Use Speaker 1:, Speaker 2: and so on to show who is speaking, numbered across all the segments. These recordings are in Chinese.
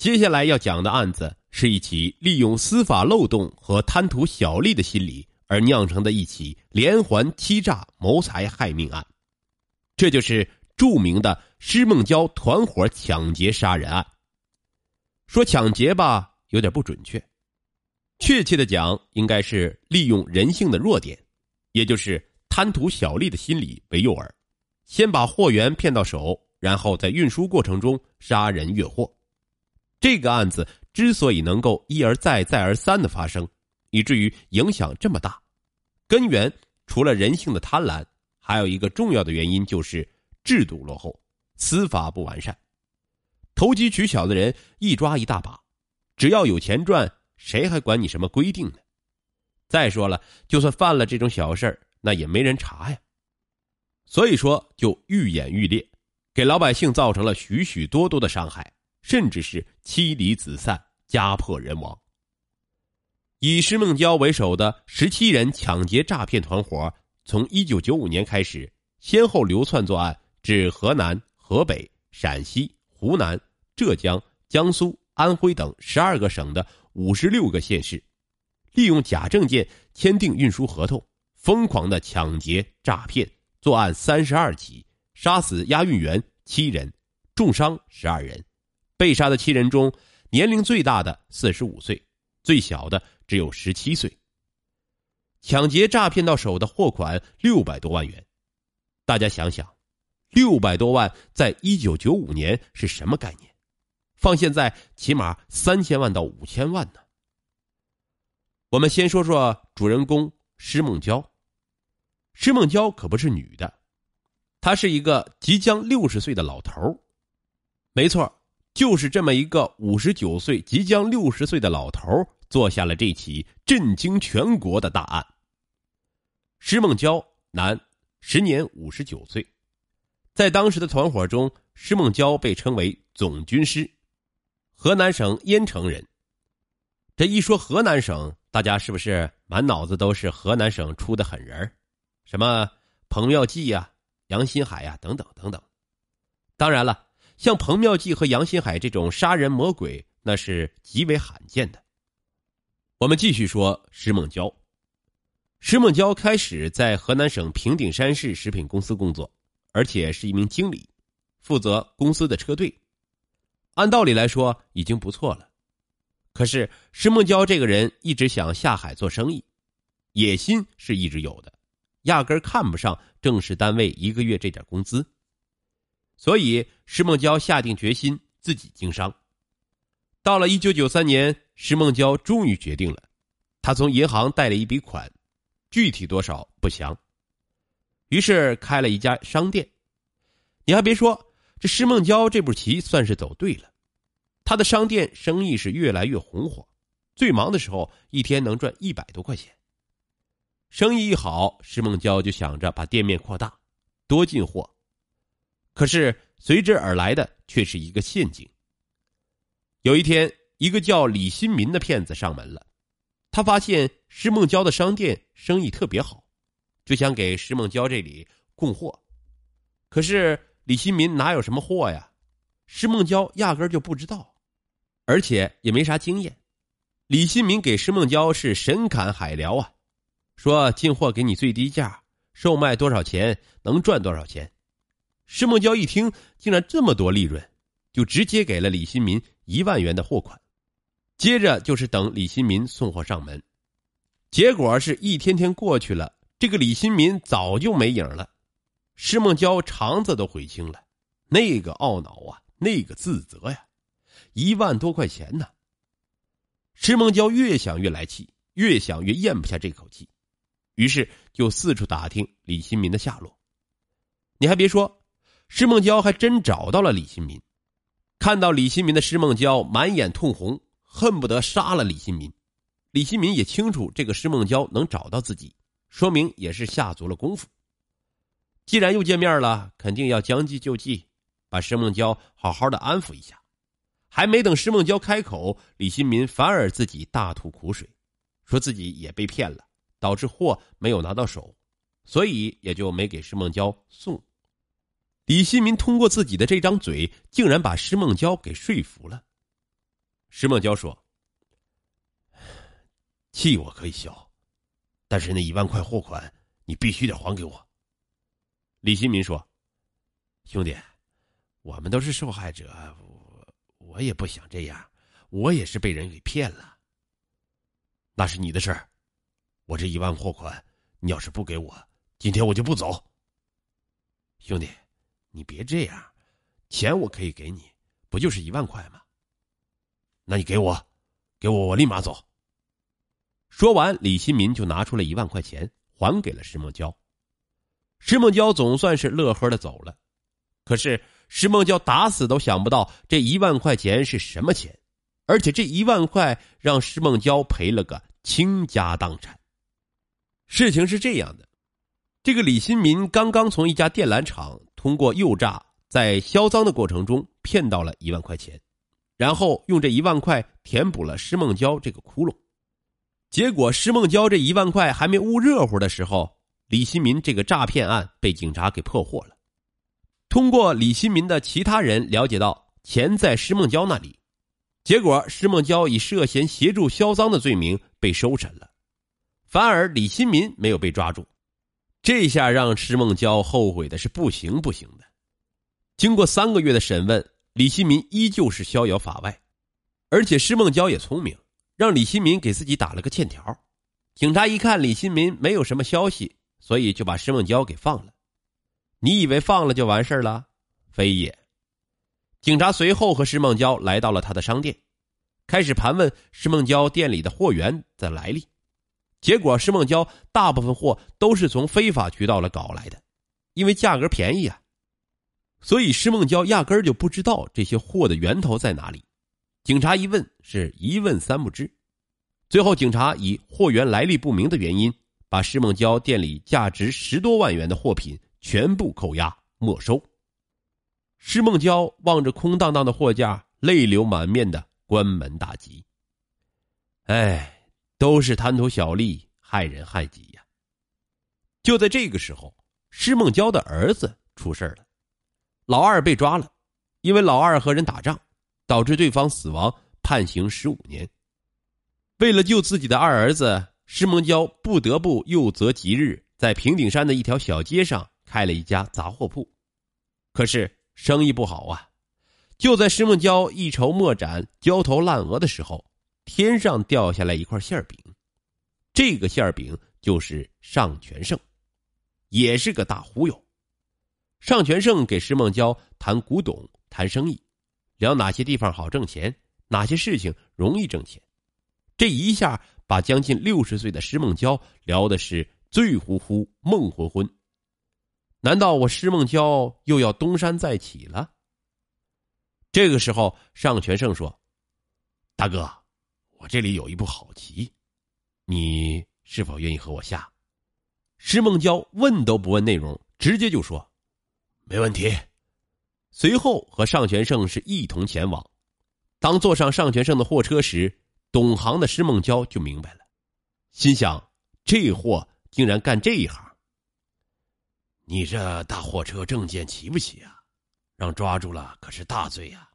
Speaker 1: 接下来要讲的案子是一起利用司法漏洞和贪图小利的心理而酿成的一起连环欺诈谋财害命案，这就是著名的施梦娇团伙抢劫杀人案。说抢劫吧，有点不准确，确切的讲，应该是利用人性的弱点，也就是贪图小利的心理为诱饵，先把货源骗到手，然后在运输过程中杀人越货。这个案子之所以能够一而再、再而三的发生，以至于影响这么大，根源除了人性的贪婪，还有一个重要的原因就是制度落后、司法不完善。投机取巧的人一抓一大把，只要有钱赚，谁还管你什么规定呢？再说了，就算犯了这种小事那也没人查呀。所以说，就愈演愈烈，给老百姓造成了许许多多的伤害。甚至是妻离子散、家破人亡。以施梦娇为首的十七人抢劫诈骗团伙，从一九九五年开始，先后流窜作案至河南、河北、陕西、湖南、浙江、江苏、安徽等十二个省的五十六个县市，利用假证件签订运输合同，疯狂的抢劫诈骗作案三十二起，杀死押运员七人，重伤十二人。被杀的七人中，年龄最大的四十五岁，最小的只有十七岁。抢劫诈骗到手的货款六百多万元，大家想想，六百多万在一九九五年是什么概念？放现在起码三千万到五千万呢。我们先说说主人公施梦娇。施梦娇可不是女的，她是一个即将六十岁的老头没错。就是这么一个五十九岁、即将六十岁的老头做下了这起震惊全国的大案。施梦娇，男，时年五十九岁，在当时的团伙中，施梦娇被称为总军师，河南省淹城人。这一说河南省，大家是不是满脑子都是河南省出的狠人什么彭妙计呀、杨新海呀，等等等等。当然了。像彭妙计和杨新海这种杀人魔鬼，那是极为罕见的。我们继续说施梦娇。施梦娇开始在河南省平顶山市食品公司工作，而且是一名经理，负责公司的车队。按道理来说已经不错了，可是施梦娇这个人一直想下海做生意，野心是一直有的，压根看不上正式单位一个月这点工资。所以，施梦娇下定决心自己经商。到了一九九三年，施梦娇终于决定了，她从银行贷了一笔款，具体多少不详。于是开了一家商店。你还别说，这施梦娇这步棋算是走对了。他的商店生意是越来越红火，最忙的时候一天能赚一百多块钱。生意一好，施梦娇就想着把店面扩大，多进货。可是随之而来的却是一个陷阱。有一天，一个叫李新民的骗子上门了，他发现施梦娇的商店生意特别好，就想给施梦娇这里供货。可是李新民哪有什么货呀？施梦娇压根就不知道，而且也没啥经验。李新民给施梦娇是神侃海聊啊，说进货给你最低价，售卖多少钱能赚多少钱。施梦娇一听，竟然这么多利润，就直接给了李新民一万元的货款。接着就是等李新民送货上门，结果是一天天过去了，这个李新民早就没影了。施梦娇肠子都悔青了，那个懊恼啊，那个自责呀，一万多块钱呢。施梦娇越想越来气，越想越咽不下这口气，于是就四处打听李新民的下落。你还别说。施梦娇还真找到了李新民，看到李新民的施梦娇满眼通红，恨不得杀了李新民。李新民也清楚这个施梦娇能找到自己，说明也是下足了功夫。既然又见面了，肯定要将计就计，把施梦娇好好的安抚一下。还没等施梦娇开口，李新民反而自己大吐苦水，说自己也被骗了，导致货没有拿到手，所以也就没给施梦娇送。李新民通过自己的这张嘴，竟然把施梦娇给说服了。石梦娇说：“气我可以消，但是那一万块货款你必须得还给我。”李新民说：“兄弟，我们都是受害者，我我也不想这样，我也是被人给骗了。那是你的事儿，我这一万货款，你要是不给我，今天我就不走。兄弟，你别这样，钱我可以给你，不就是一万块吗？那你给我，给我，我立马走。”说完，李新民就拿出了一万块钱，还给了石梦娇。石梦娇总算是乐呵的走了，可是石梦娇打死都想不到这一万块钱是什么钱，而且这一万块让石梦娇赔了个倾家荡产。事情是这样的，这个李新民刚刚从一家电缆厂通过诱诈，在销赃的过程中骗到了一万块钱，然后用这一万块填补了施梦娇这个窟窿，结果施梦娇这一万块还没捂热乎的时候。李新民这个诈骗案被警察给破获了。通过李新民的其他人了解到，钱在施梦娇那里，结果施梦娇以涉嫌协助销赃的罪名被收审了，反而李新民没有被抓住。这下让施梦娇后悔的是不行不行的。经过三个月的审问，李新民依旧是逍遥法外，而且施梦娇也聪明，让李新民给自己打了个欠条。警察一看李新民没有什么消息。所以就把施梦娇给放了，你以为放了就完事了？非也。警察随后和施梦娇来到了他的商店，开始盘问施梦娇店里的货源的来历。结果石梦娇大部分货都是从非法渠道来搞来的，因为价格便宜啊。所以石梦娇压根儿就不知道这些货的源头在哪里。警察一问，是一问三不知。最后，警察以货源来历不明的原因。把施梦娇店里价值十多万元的货品全部扣押没收。施梦娇望着空荡荡的货架，泪流满面的关门大吉。哎，都是贪图小利，害人害己呀！就在这个时候，施梦娇的儿子出事了，老二被抓了，因为老二和人打仗，导致对方死亡，判刑十五年。为了救自己的二儿子。施梦娇不得不又择吉日，在平顶山的一条小街上开了一家杂货铺，可是生意不好啊！就在施梦娇一筹莫展、焦头烂额的时候，天上掉下来一块馅饼，这个馅饼就是尚全胜，也是个大忽悠。尚全胜给施梦娇谈古董、谈生意，聊哪些地方好挣钱，哪些事情容易挣钱，这一下。把将近六十岁的施梦娇聊的是醉乎乎、梦昏昏。难道我施梦娇又要东山再起了？这个时候，尚全胜说：“大哥，我这里有一步好棋，你是否愿意和我下？”施梦娇问都不问内容，直接就说：“没问题。”随后和尚全胜是一同前往。当坐上尚全胜的货车时，懂行的施梦娇就明白了，心想：这货竟然干这一行。你这大货车证件齐不齐啊？让抓住了可是大罪呀！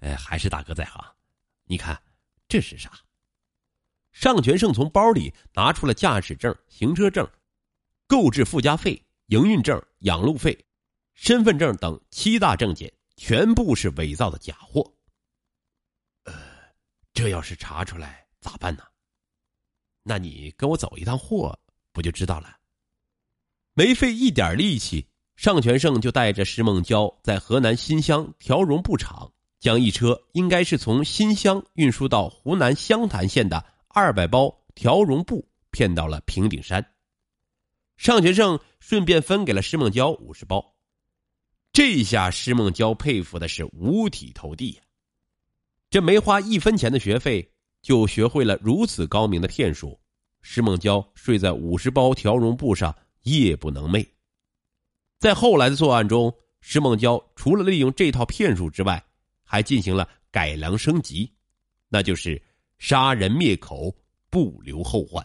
Speaker 1: 呃，还是大哥在行。你看这是啥？尚全胜从包里拿出了驾驶证、行车证、购置附加费、营运证、养路费、身份证等七大证件，全部是伪造的假货。呃这要是查出来咋办呢？那你跟我走一趟货，不就知道了？没费一点力气，尚全胜就带着石梦娇在河南新乡条绒布厂，将一车应该是从新乡运输到湖南湘潭县的二百包条绒布骗到了平顶山。尚全胜顺便分给了施梦娇五十包，这下施梦娇佩服的是五体投地呀。这没花一分钱的学费，就学会了如此高明的骗术。施梦娇睡在五十包条绒布上，夜不能寐。在后来的作案中，施梦娇除了利用这套骗术之外，还进行了改良升级，那就是杀人灭口，不留后患。